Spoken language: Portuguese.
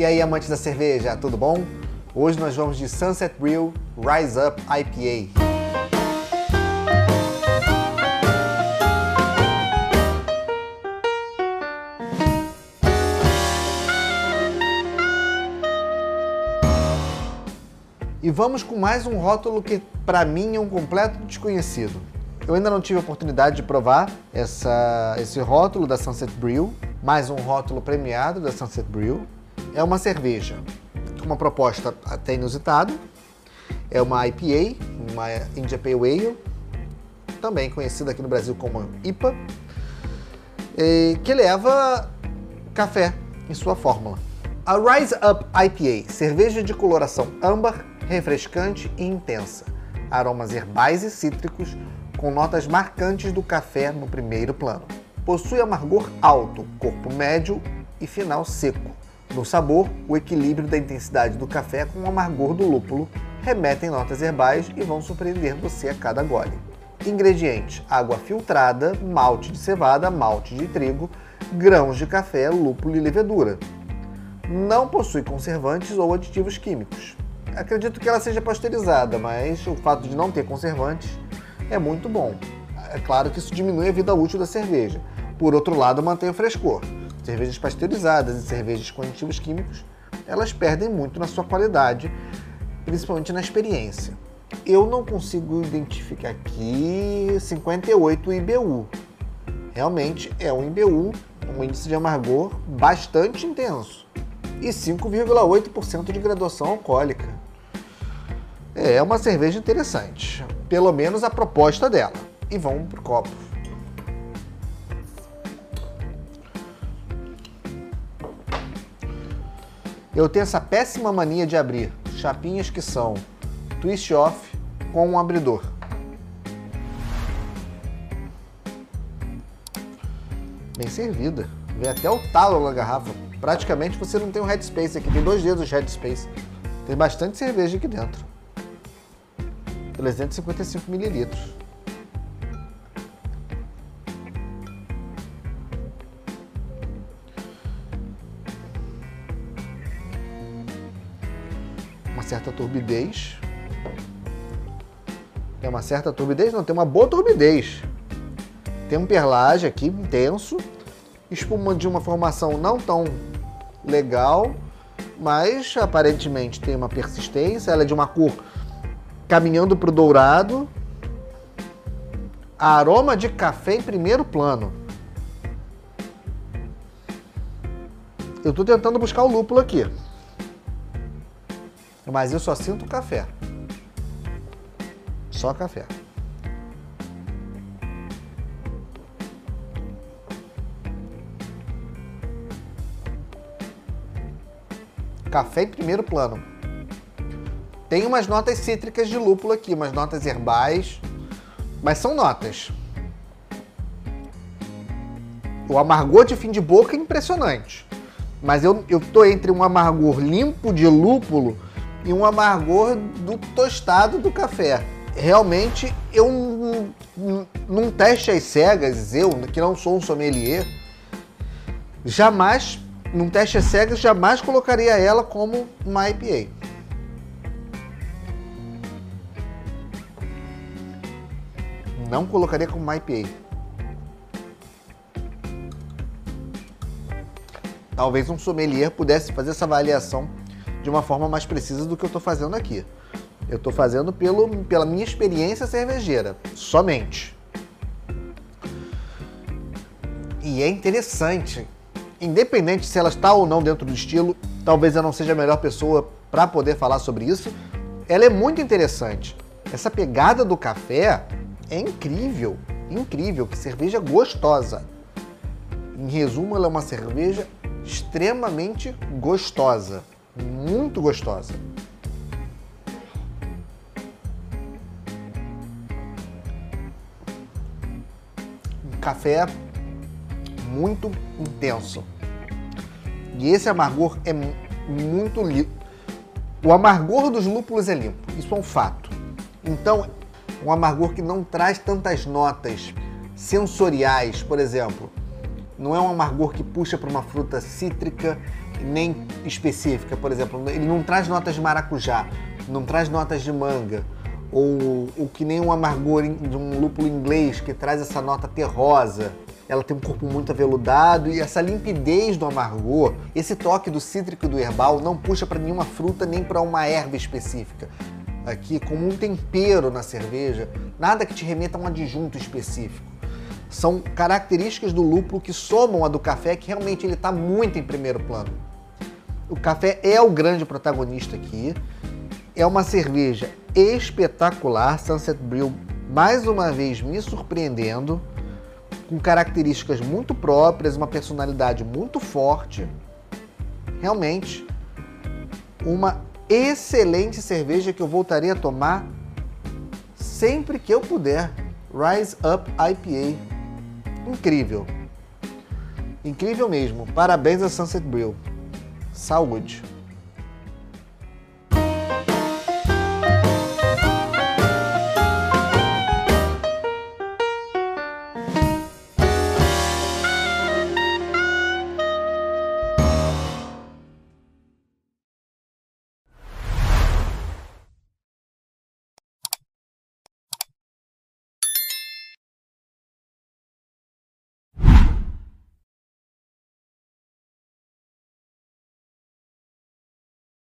E aí, amantes da cerveja, tudo bom? Hoje nós vamos de Sunset Brew Rise Up IPA. E vamos com mais um rótulo que para mim é um completo desconhecido. Eu ainda não tive a oportunidade de provar essa, esse rótulo da Sunset Brew, mais um rótulo premiado da Sunset Brew. É uma cerveja com uma proposta até inusitada. É uma IPA, uma India Pale Ale, também conhecida aqui no Brasil como IPA, que leva café em sua fórmula. A Rise Up IPA, cerveja de coloração âmbar, refrescante e intensa, aromas herbais e cítricos, com notas marcantes do café no primeiro plano. Possui amargor alto, corpo médio e final seco. No sabor, o equilíbrio da intensidade do café com o amargor do lúpulo remetem notas herbais e vão surpreender você a cada gole. Ingredientes: água filtrada, malte de cevada, malte de trigo, grãos de café, lúpulo e levedura. Não possui conservantes ou aditivos químicos. Acredito que ela seja pasteurizada, mas o fato de não ter conservantes é muito bom. É claro que isso diminui a vida útil da cerveja. Por outro lado, mantém o frescor. Cervejas pasteurizadas e cervejas com aditivos químicos, elas perdem muito na sua qualidade, principalmente na experiência. Eu não consigo identificar aqui 58 IBU. Realmente é um IBU, um índice de amargor bastante intenso. E 5,8% de graduação alcoólica. É uma cerveja interessante pelo menos a proposta dela. E vamos pro copo. Eu tenho essa péssima mania de abrir chapinhas que são twist off com um abridor. Bem servida. Vem até o talo na garrafa. Praticamente você não tem um headspace aqui, tem dois dedos de headspace. Tem bastante cerveja aqui dentro. 355 mililitros. Uma certa turbidez. Tem uma certa turbidez? Não, tem uma boa turbidez. Tem um perlage aqui intenso, espuma de uma formação não tão legal, mas aparentemente tem uma persistência. Ela é de uma cor caminhando para o dourado. Aroma de café em primeiro plano. Eu estou tentando buscar o lúpulo aqui. Mas eu só sinto café. Só café. Café em primeiro plano. Tem umas notas cítricas de lúpulo aqui, umas notas herbais, mas são notas. O amargor de fim de boca é impressionante. Mas eu, eu tô entre um amargor limpo de lúpulo e um amargor do tostado do café. Realmente, eu num teste às cegas, eu, que não sou um sommelier, jamais, num teste às cegas, jamais colocaria ela como uma IPA. Não colocaria como IPA. Talvez um sommelier pudesse fazer essa avaliação de uma forma mais precisa do que eu estou fazendo aqui. Eu estou fazendo pelo, pela minha experiência cervejeira, somente. E é interessante, independente se ela está ou não dentro do estilo, talvez eu não seja a melhor pessoa para poder falar sobre isso. Ela é muito interessante. Essa pegada do café é incrível, incrível, que cerveja gostosa. Em resumo, ela é uma cerveja extremamente gostosa, muito gostosa. Um café muito intenso. E esse amargor é muito limpo. O amargor dos lúpulos é limpo, isso é um fato. Então, um amargor que não traz tantas notas sensoriais, por exemplo. Não é um amargor que puxa para uma fruta cítrica, nem específica, por exemplo, ele não traz notas de maracujá, não traz notas de manga, ou o que nem um amargor de um lúpulo inglês que traz essa nota terrosa. Ela tem um corpo muito aveludado e essa limpidez do amargor, esse toque do cítrico e do herbal não puxa para nenhuma fruta nem para uma erva específica. Aqui, como um tempero na cerveja, nada que te remeta a um adjunto específico. São características do lúpulo que somam a do café, que realmente ele está muito em primeiro plano. O café é o grande protagonista aqui. É uma cerveja espetacular, Sunset Brew, mais uma vez me surpreendendo, com características muito próprias, uma personalidade muito forte. Realmente, uma excelente cerveja que eu voltaria a tomar sempre que eu puder. Rise Up IPA. Incrível. Incrível mesmo. Parabéns a Sunset Brew. Saúde.